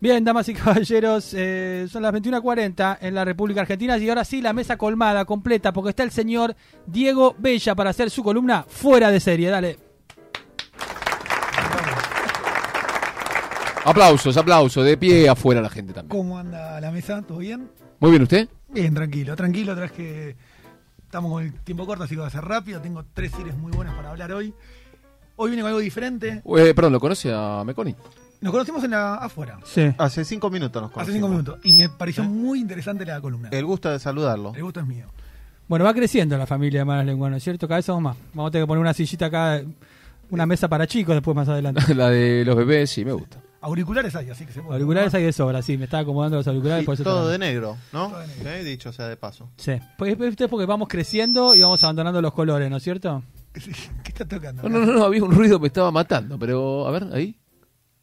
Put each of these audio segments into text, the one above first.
Bien, damas y caballeros, eh, son las 21.40 en la República Argentina y ahora sí la mesa colmada, completa, porque está el señor Diego Bella para hacer su columna fuera de serie. Dale. Aplausos, aplausos, de pie afuera la gente también. ¿Cómo anda la mesa? ¿Todo bien? Muy bien, ¿usted? Bien, tranquilo, tranquilo. Otra vez que estamos con el tiempo corto, así que va a ser rápido. Tengo tres series muy buenas para hablar hoy. Hoy viene con algo diferente. Eh, perdón, ¿lo conoce a Meconi? Nos conocimos en la afuera, Sí. Hace cinco minutos nos hace conocimos. cinco minutos. Y me pareció muy interesante la columna. El gusto de saludarlo. El gusto es mío. Bueno, va creciendo la familia de Malas Lenguas, ¿no es cierto? Cada vez somos más. Vamos a tener que poner una sillita acá, una mesa para chicos después más adelante. la de los bebés, sí, me gusta. Auriculares hay, así que se puede. Auriculares hay de sobra, sí. Me estaba acomodando los auriculares. Y por eso todo de negro, ¿no? Todo de negro. Sí, dicho sea de paso. Sí. Pues es porque vamos creciendo y vamos abandonando los colores, ¿no es cierto? ¿Qué está tocando? No, no, no, no, había un ruido que me estaba matando, pero a ver, ahí.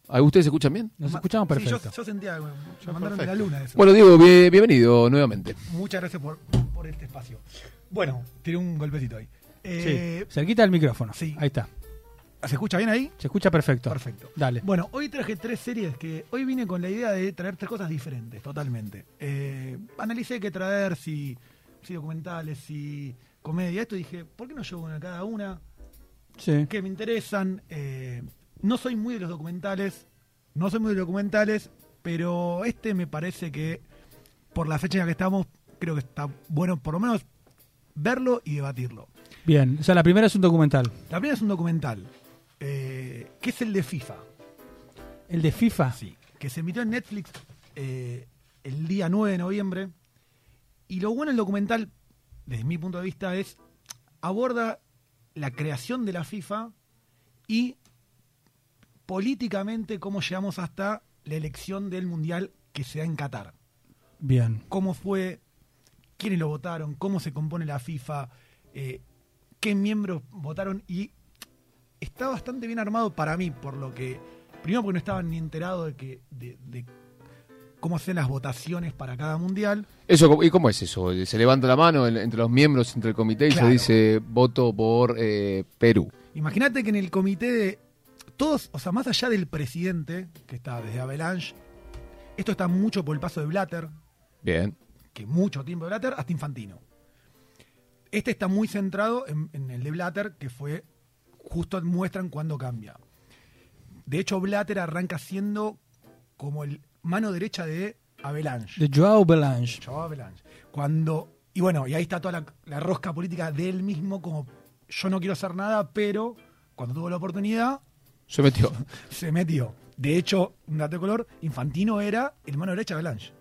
¿Ahí ¿Ustedes se escuchan bien? Nos escuchamos sí, perfecto. yo, yo sentía algo. Me mandaron de la perfecto. luna eso. Bueno, Diego, bien- bienvenido nuevamente. Muchas gracias por, por este espacio. Bueno, tiré un golpecito ahí. Eh, sí. Cerquita del micrófono. sí. Ahí está. ¿Se escucha bien ahí? Se escucha perfecto. Perfecto. Dale. Bueno, hoy traje tres series que hoy vine con la idea de traer tres cosas diferentes, totalmente. Eh, analicé qué traer, si, si documentales, si comedia, esto y dije, ¿por qué no llevo una cada una? Sí. Que me interesan. eh, no soy muy de los documentales, no soy muy de los documentales, pero este me parece que por la fecha en la que estamos, creo que está bueno por lo menos verlo y debatirlo. Bien. O sea, la primera es un documental. La primera es un documental, eh, que es el de FIFA. El de FIFA. Sí, que se emitió en Netflix eh, el día 9 de noviembre. Y lo bueno del documental, desde mi punto de vista, es aborda la creación de la FIFA y políticamente cómo llegamos hasta la elección del Mundial que se da en Qatar. Bien. Cómo fue, quiénes lo votaron, cómo se compone la FIFA, eh, qué miembros votaron y está bastante bien armado para mí, por lo que, primero porque no estaba ni enterado de que de, de cómo hacen las votaciones para cada mundial. Eso, ¿Y cómo es eso? ¿Se levanta la mano en- entre los miembros, entre el comité y Claro. se dice voto por eh, Perú? Imagínate que en el comité de todos, o sea, más allá del presidente, que está desde Avalanche, esto está mucho por el paso de Blatter, Bien. que mucho tiempo de Blatter, hasta Infantino. Este está muy centrado en, en el de Blatter, que fue justo muestran cuándo cambia. De hecho, Blatter arranca siendo como el mano derecha de Avalanche. De Joao Belange. Joao Avalanche. Cuando, y bueno, y ahí está toda la, la rosca política de él mismo, como yo no quiero hacer nada, pero cuando tuvo la oportunidad, Se metió. se metió. De hecho, un dato de color, Infantino era el mano derecha de Avalanche.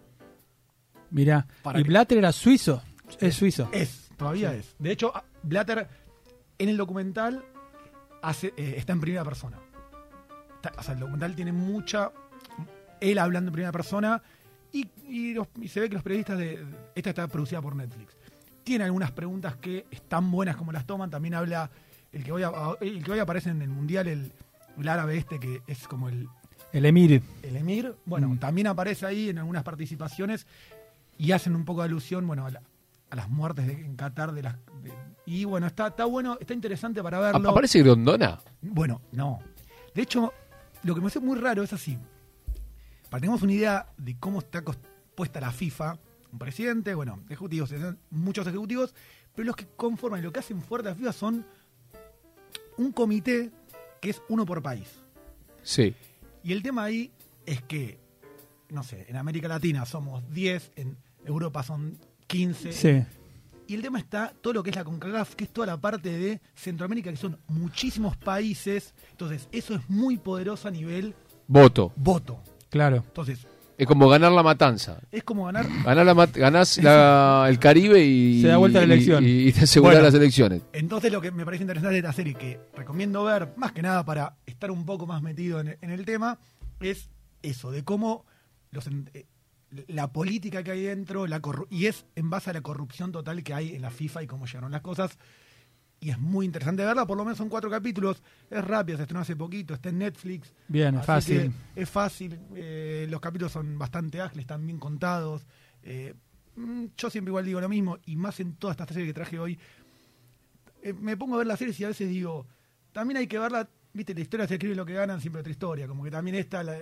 Mirá. Para y que- Blatter era suizo. Es suizo. Es, todavía es. De hecho, Blatter en el documental hace, eh, está en primera persona. Está- o sea, el documental tiene mucha. Él hablando en primera persona y, y los- y se ve que los periodistas de. Esta está producida por Netflix. Tiene algunas preguntas que están buenas como las toman. También habla. El que hoy, el que hoy aparece en el mundial, el, el árabe este, que es como el, El Emir. el Emir, bueno, Mm. también aparece ahí en algunas participaciones y hacen un poco de alusión, bueno, a, la- a las muertes de, en Qatar de las de- y bueno, está está bueno, está interesante para verlo. ¿A- ¿Aparece Grondona? Bueno, no. De hecho, lo que me hace muy raro es así. Para que tengamos una idea de cómo está puesta la FIFA, un presidente, bueno, ejecutivos, muchos ejecutivos, pero los que conforman y lo que hacen fuerte a la FIFA son un comité que es uno por país. Sí. Y el tema ahí es que, no sé, en América Latina somos 10, en Europa son 15. Sí. Y el tema está todo lo que es la CONCACAF, que es toda la parte de Centroamérica, que son muchísimos países. Entonces, eso es muy poderoso a nivel Voto. voto. Claro. Entonces, Es como ganar la matanza. es como ganar. Ganás, la ganás la- el Caribe y, Se da vuelta la elección. Y, y te aseguras Bueno. las elecciones. Entonces, lo que me parece interesante de la serie, que recomiendo ver, más que nada para estar un poco más metido en, en el tema, es eso, de cómo los, en- eh, la política que hay dentro, la y es en base a la corrupción total que hay en la FIFA y cómo llegaron las cosas. Y es muy interesante verla, por lo menos son cuatro capítulos, es rápida, se estrenó hace poquito, está en Netflix. Bien, es fácil. Es fácil, eh, los capítulos son bastante ágiles, están bien contados. eh, mm, yo siempre igual digo lo mismo, y más en todas estas series que traje hoy. eh, me pongo a ver las series y a veces digo, también hay que verla, viste, la historia se escribe lo que ganan, siempre otra historia, como que también esta, la-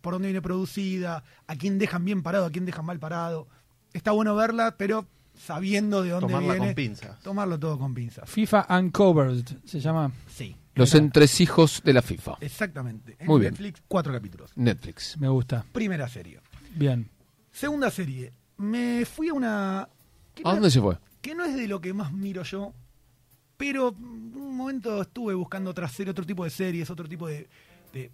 por dónde viene producida, a quién dejan bien parado, a quién dejan mal parado. Está bueno verla, pero sabiendo de dónde Tomarla viene. con pinzas. Tomarlo todo con pinzas. FIFA Uncovered se llama. Sí. Los entresijos de la FIFA. Exactamente. En Muy bien. Netflix, cuatro capítulos. Netflix. Me gusta. Primera serie. Bien. Segunda serie. Me fui a una. ¿A dónde se fue? que no es de lo que más miro yo, pero en un momento estuve buscando otra serie, otro tipo de series, otro tipo de, de,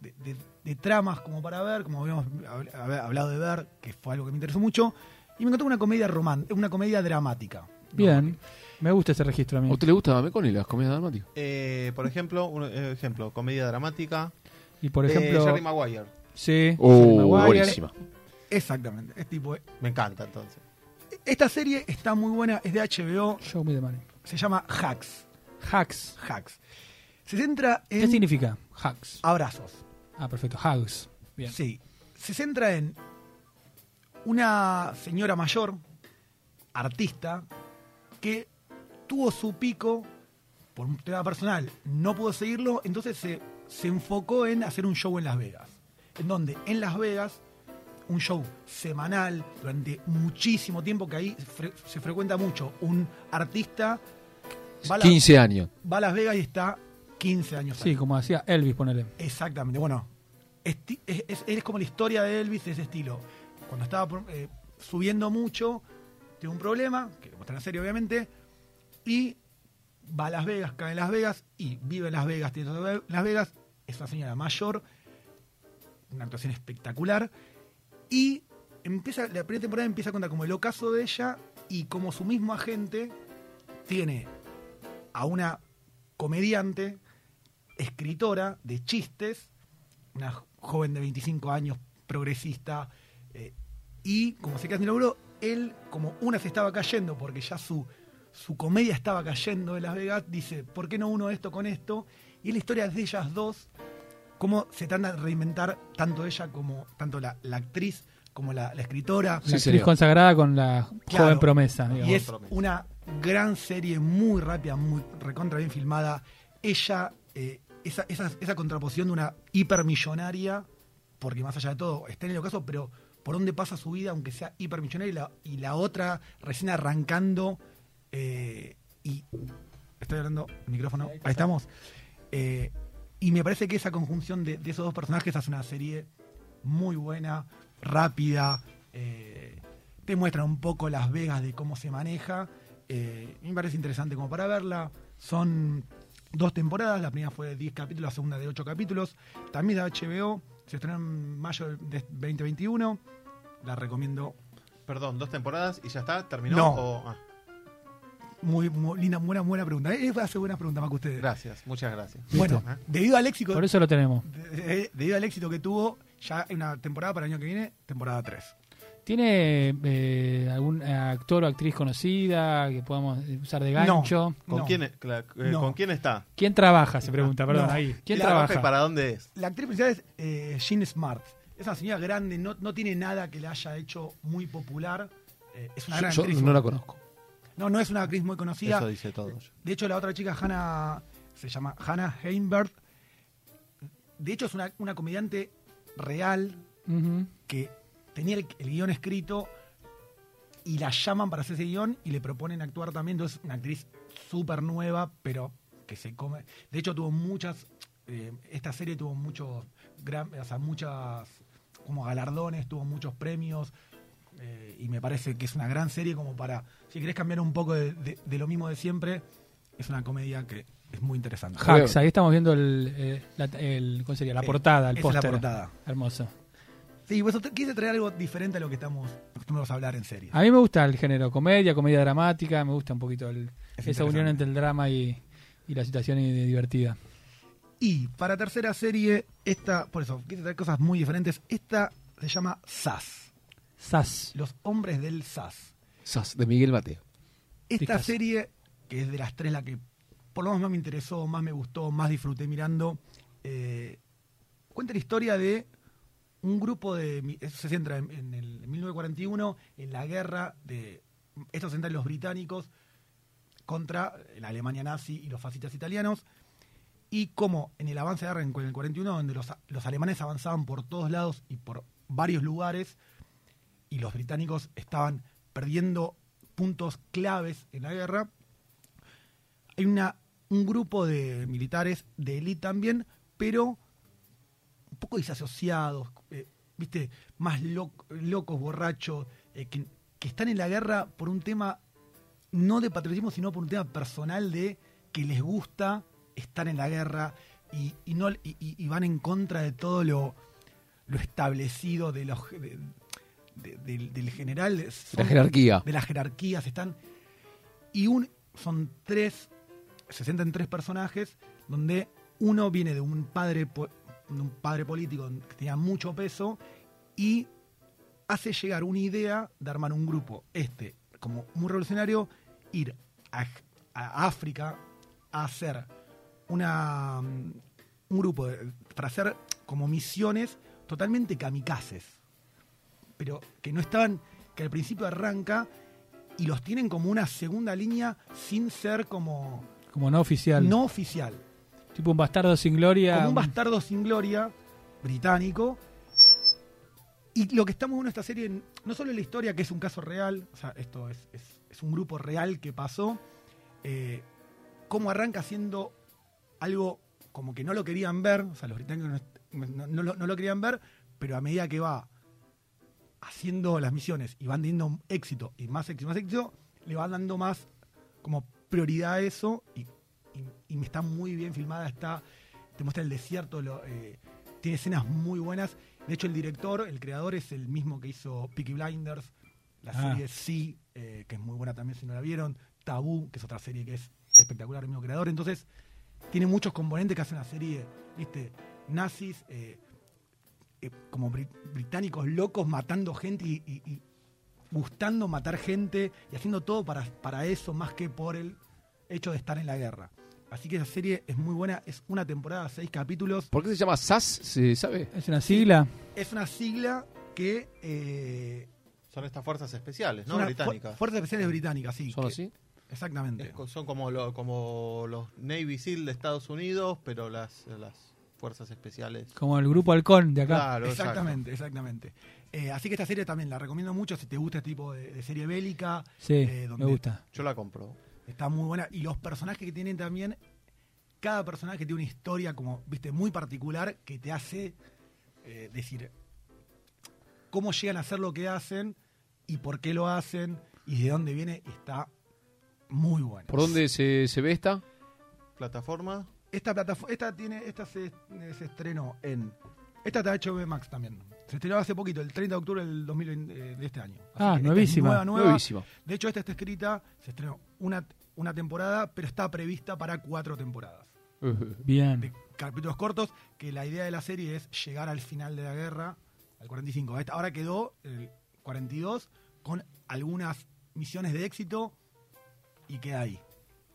de- de- de tramas como para ver, como habíamos hab- hab- hablado de ver, que fue algo que me interesó mucho, y me encontré una comedia romántica, una comedia dramática. Bien. Me gusta ese registro a mí. ¿A usted le gusta Meconi las comedias dramáticas? Eh, por ejemplo, un eh, ejemplo, comedia dramática. Y por de ejemplo. Jerry Maguire. Sí. Oh, Jerry Maguire. buenísima. Exactamente, es tipo... Me encanta entonces. Esta serie está muy buena, es de HBO, Show me the money. se llama Hacks. Hacks. Hacks. Se centra en ¿Qué significa? Hacks. abrazos. Ah, perfecto. Hugs. Bien. Sí. Se centra en una señora mayor, artista, que tuvo su pico por un tema personal, no pudo seguirlo, entonces se, se enfocó en hacer un show en Las Vegas. En donde en Las Vegas, un show semanal durante muchísimo tiempo, que ahí fre- se frecuenta mucho, un artista va a, la- 15 años. va a Las Vegas y está 15 años ahí. Sí, como hacía Elvis, ponele. Exactamente. Bueno, es, es- es como la historia de Elvis de ese estilo. Cuando estaba eh, subiendo mucho, tiene un problema, que lo muestra en la serie obviamente, y va a Las Vegas, cae en Las Vegas y vive en Las Vegas, tiene Las Vegas, es una señora mayor, una actuación espectacular, y empieza, la primera temporada empieza a contar como el ocaso de ella y como su mismo agente tiene a una comediante, escritora de chistes, una joven de 25 años, progresista, eh, y como se queda sin laburo, él, como una se estaba cayendo, porque ya su, su comedia estaba cayendo en Las Vegas, dice, ¿por qué no uno esto con esto? Y es la historia de ellas dos, cómo se trata de reinventar tanto ella como, tanto la, la actriz como la, la escritora. La Sí, actriz señor. consagrada con la Claro. joven promesa. digamos. Y es una gran serie, muy rápida, muy recontra bien filmada. Ella, eh, esa, esa, esa contraposición de una hipermillonaria, porque más allá de todo, está en el ocaso, pero por dónde pasa su vida, aunque sea hipermillonaria, y la, y la otra recién arrancando. eh, y estoy hablando, micrófono, ahí estamos. Eh, y me parece que esa conjunción de, de esos dos personajes hace una serie muy buena, rápida. eh, te muestra un poco Las Vegas de cómo se maneja. me parece interesante como para verla. Son dos temporadas, la primera fue de 10 capítulos, la segunda de 8 capítulos. También de HBO, se estrenó en mayo de 2021. La recomiendo Perdón, dos temporadas y ya está, terminó. No. o- ah, muy, muy linda, buena, buena pregunta. Eh, hace buenas preguntas más que ustedes. gracias, muchas gracias. Bueno, ¿Eh? debido al éxito, Por eso lo tenemos. de- de- debido al éxito que tuvo, ya hay una temporada para el año que viene, temporada 3. ¿Tiene eh, algún actor o actriz conocida que podamos usar de gancho? No. ¿Con, quién, cla- eh, No. ¿Con quién está? ¿Quién trabaja? Se pregunta, perdón, No. ahí. ¿Quién La trabaja? ¿Y para dónde es? La actriz principal es eh, Jean Smart. Es una señora grande, no, no tiene nada que le haya hecho muy popular. Eh, es una Yo, gran yo actriz. no la conozco. No, no es una actriz muy conocida. Eso dice todo. De hecho, la otra chica, Hannah, se llama Hannah Heimberg. De hecho, es una, una comediante real que tenía el, el guion escrito y la llaman para hacer ese guion y le proponen actuar también. Entonces, una actriz súper nueva, pero que se come. De hecho, tuvo muchas. eh, esta serie tuvo muchos. gran- o sea, muchas. como galardones, tuvo muchos premios. eh, y me parece que es una gran serie como para. Si querés cambiar un poco de, de- de lo mismo de siempre, es una comedia que es muy interesante. Hacks, ahí estamos viendo el, eh, la, el- ¿cómo sería? la portada, el es la póster. portada. Hermoso. Sí, pues te- quise traer algo diferente a lo que estamos acostumbrados a hablar en serie. A mí me gusta el género comedia, comedia dramática, me gusta un poquito el- esa unión entre el drama y, y la situación y- divertida. Y para tercera serie, esta, por eso, quise traer cosas muy diferentes. Esta se llama SAS, Sas. Los Hombres del SAS. Sas, de Miguel Mateo. Esta Picasso. serie, que es de las tres la que por lo menos más me interesó, más me gustó, más disfruté mirando, eh, cuenta la historia de un grupo de... eso se centra en, el en 1941, en la guerra de... Esto se centra en los británicos contra la Alemania nazi y los fascistas italianos. y cómo en el avance de guerra en el 41, donde los, los alemanes avanzaban por todos lados y por varios lugares, y los británicos estaban perdiendo puntos claves en la guerra, hay una, un grupo de militares de élite también, pero un poco disasociados, eh, ¿viste? Más loc- locos, borrachos, eh, que, que están en la guerra por un tema no de patriotismo, sino por un tema personal de que les gusta estar en la guerra y, y no, y, van en contra de todo lo, lo establecido de los, de- de- del, del general. La Son- jerarquía. de las jerarquías están y un son tres se centran en tres personajes donde uno viene de un padre po- de un padre político que tenía mucho peso y hace llegar una idea de armar un grupo este como muy revolucionario ir a, a África a hacer una mm, un grupo de- para hacer como misiones totalmente kamikazes pero que no estaban, que al principio arranca y los tienen como una segunda línea sin ser como Como no oficial. no oficial. Tipo un bastardo sin gloria. Como un bastardo sin gloria británico. Y lo que estamos viendo en esta serie, no solo en la historia, que es un caso real, o sea, esto es, es- es un grupo real que pasó, eh, cómo arranca siendo algo como que no lo querían ver, o sea, los británicos no, no- no lo- no lo querían ver, pero a medida que va haciendo las misiones y van teniendo éxito y más éxito, más éxito, le van dando más como prioridad a eso y, y- me está muy bien filmada, está, te muestra el desierto, lo, eh, tiene escenas muy buenas. De hecho, el director, el creador, es el mismo que hizo Peaky Blinders, la Ah. serie Sí, eh, que es muy buena también si no la vieron, Tabú, que es otra serie que es espectacular, el mismo creador. Entonces, tiene muchos componentes que hace una serie, viste, nazis, eh, eh, como bri- británicos locos matando gente y, y- y gustando matar gente y haciendo todo para, para eso más que por el hecho de estar en la guerra. Así que esa serie es muy buena, es una temporada, seis capítulos. ¿Por qué se llama SAS? ¿Se sabe? Es una sigla. Es una sigla que... eh, Son estas fuerzas especiales, ¿no? Británicas. fu- Fuerzas Especiales Británicas, sí. ¿Son que- así? Exactamente. Es son como, lo- como los Navy SEAL de Estados Unidos, pero las, las fuerzas especiales. Como el grupo Halcón de acá. Claro, exacto. Exactamente, exactamente. Eh, así que esta serie también la recomiendo mucho si te gusta este tipo de, de serie bélica. Sí, eh, me donde gusta. Yo la compro. Está muy buena. Y los personajes que tienen también, cada personaje tiene una historia como, viste, muy particular que te hace eh, decir cómo llegan a hacer lo que hacen y por qué lo hacen y de dónde viene. Está muy bueno. ¿Por dónde se, se ve esta? Plataforma. Esta plataforma, esta tiene, esta se, se estrenó en. Esta está hecho Max también. Se estrenó hace poquito, el 30 de octubre del 2020, eh, de este año. Así Ah, esta es nuevísima. Nueva, nueva. Nuevísima. De hecho, esta está escrita, se estrenó una, una temporada, pero está prevista para cuatro temporadas. De Bien. capítulos cortos, que la idea de la serie es llegar al final de la guerra, al 45. Esta- Ahora quedó el 42 con algunas misiones de éxito y queda ahí.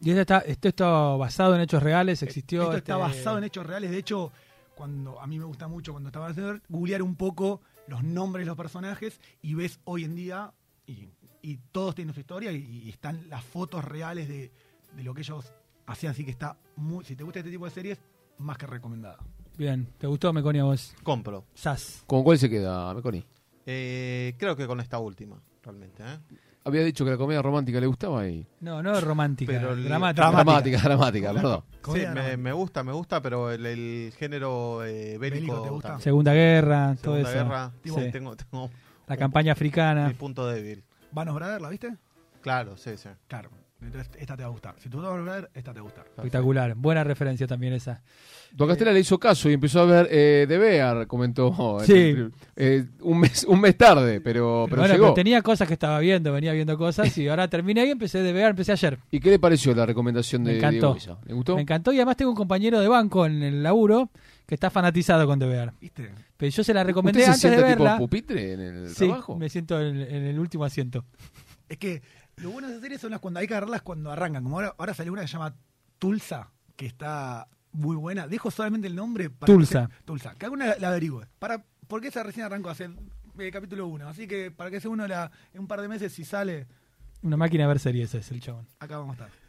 Y esto está, esto está basado en hechos reales, existió. Esto está este- basado en hechos reales. De hecho, cuando a mí me gusta mucho cuando estaba haciendo googlear un poco los nombres de los personajes y ves hoy en día y, y todos tienen su historia y, y están las fotos reales de, de lo que ellos hacían. Así que está muy, si te gusta este tipo de series, más que recomendada. Bien, ¿te gustó Meconia vos? Compro. Sas. ¿Con cuál se queda, Meconi? Eh, creo que con esta última, realmente. ¿eh? Había dicho que la comedia romántica le gustaba y... No, no es romántica, Pero el- dramática. Dramática, dramática, perdón. Sí, me, gusta, me gusta, pero el, el género eh, bélico, Bélico, ¿te gusta? Segunda guerra, todo Segunda eso. guerra, Sí. tengo, tengo La campaña africana. mi punto débil. Vanos Brother, ¿la viste? Claro, sí, sí. Claro. Entonces esta te va a gustar. Si tú Vanos Brother, esta te va a gustar. Espectacular. Buena referencia también esa. Don Castela le hizo caso y empezó a ver eh, The Bear, comentó. Sí. Eh, un, mes, un mes tarde, pero, pero bueno, llegó. pero tenía cosas que estaba viendo, venía viendo cosas y ahora terminé y empecé de ver, empecé ayer. ¿Y qué le pareció la recomendación Me de encantó. Diego? ¿Le gustó? Me encantó y además tengo un compañero de banco en el laburo que está fanatizado con The Bear. ¿Viste? Pero yo se la recomendé ¿Usted se antes de sienta tipo verla. pupitre en el Sí, trabajo? me siento en, en el último asiento. Es que lo bueno de esas series son las cuando hay que agarrarlas cuando arrancan. Como ahora, ahora salió una que se llama Tulsa, que está muy buena. Dejo solamente el nombre para Tulsa. que se- Tulsa. Que alguna la, la averigüe. Para, porque esa recién arrancó hace eh, capítulo 1. Así que para que sea uno la, en un par de meses, si sale, Una máquina de ver series es el chabón. acá vamos a estar.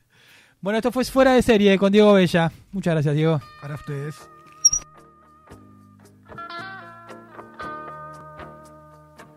Bueno, esto fue fuera de serie con Diego Bella. Muchas gracias, Diego. Para ustedes.